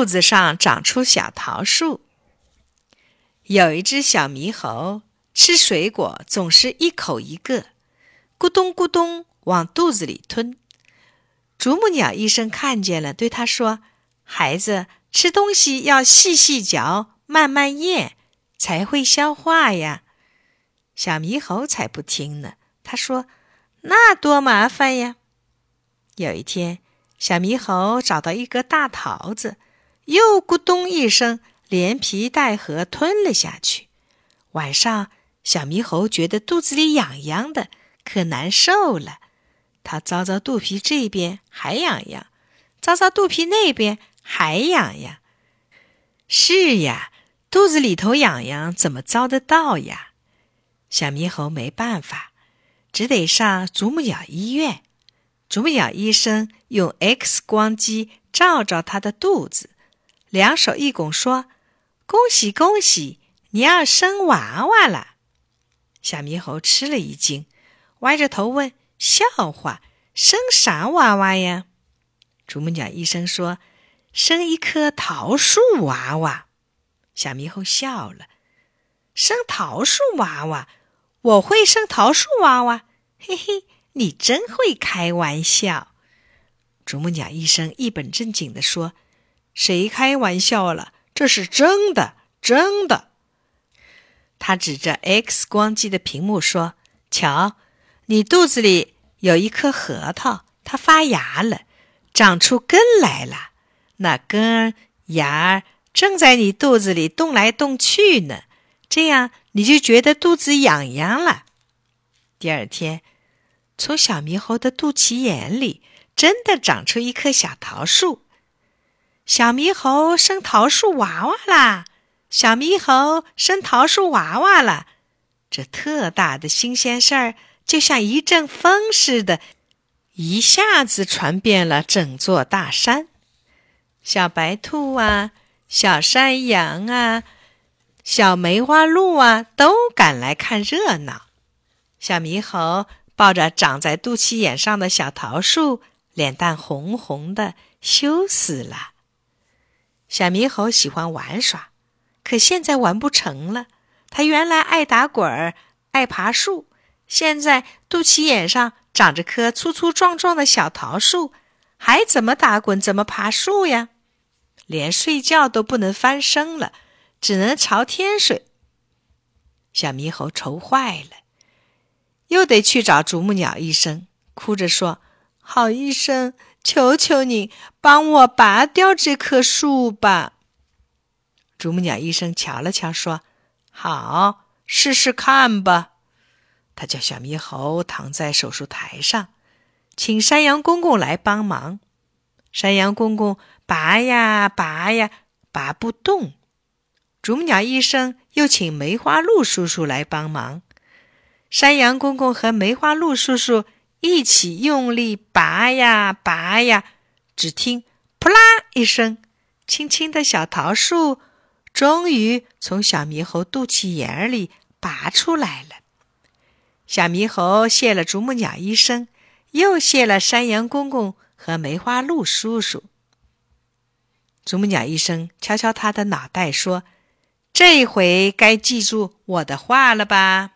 肚子上长出小桃树。有一只小猕猴吃水果总是一口一个，咕咚咕咚往肚子里吞。啄木鸟医生看见了，对他说：“孩子，吃东西要细细嚼，慢慢咽，才会消化呀。”小猕猴才不听呢，他说：“那多麻烦呀！”有一天，小猕猴找到一个大桃子，又咕咚一声，连皮带核吞了下去。晚上，小猕猴觉得肚子里痒痒的，可难受了。它搔搔肚皮这边还痒痒，搔搔肚皮那边还痒痒。是呀，肚子里头痒痒，怎么遭得到呀？小猕猴没办法，只得上啄木鸟医院。啄木鸟医生用 X 光机照照它的肚子，两手一拱，说：“恭喜恭喜，你要生娃娃了！”小猕猴吃了一惊，歪着头问。笑话，生啥娃娃呀？啄木鸟医生说：“生一棵桃树娃娃。”小猕猴笑了：“生桃树娃娃？我会生桃树娃娃？嘿嘿，你真会开玩笑。”啄木鸟医生一本正经地说：“谁开玩笑了？这是真的，真的。”他指着 X 光机的屏幕说：“瞧。”你肚子里有一颗核桃，它发芽了，长出根来了。那根芽正在你肚子里动来动去呢，这样你就觉得肚子痒痒了。第二天，从小猕猴的肚脐眼里真的长出一棵小桃树。小猕猴生桃树娃娃啦！小猕猴生桃树娃娃了！这特大的新鲜事儿！就像一阵风似的，一下子传遍了整座大山。小白兔啊，小山羊啊，小梅花鹿啊，都赶来看热闹。小猕猴抱着长在肚脐眼上的小桃树，脸蛋红红的，羞死了。小猕猴喜欢玩耍，可现在玩不成了。他原来爱打滚儿，爱爬树。现在肚脐眼上长着棵粗粗壮壮的小桃树，还怎么打滚，怎么爬树呀？连睡觉都不能翻身了，只能朝天睡。小猕猴愁坏了，又得去找啄木鸟医生，哭着说：“好医生，求求你帮我拔掉这棵树吧。”啄木鸟医生瞧了瞧，说：“好，试试看吧。”他叫小猕猴躺在手术台上，请山羊公公来帮忙。山羊公公拔呀拔呀，拔不动。啄木鸟医生又请梅花鹿叔叔来帮忙。山羊公公和梅花鹿叔叔一起用力拔呀拔呀，只听“扑啦”一声，青青的小桃树终于从小猕猴肚脐眼里拔出来了。小猕猴谢了啄木鸟医生，又谢了山羊公公和梅花鹿叔叔。啄木鸟医生敲敲他的脑袋说：“这回该记住我的话了吧？”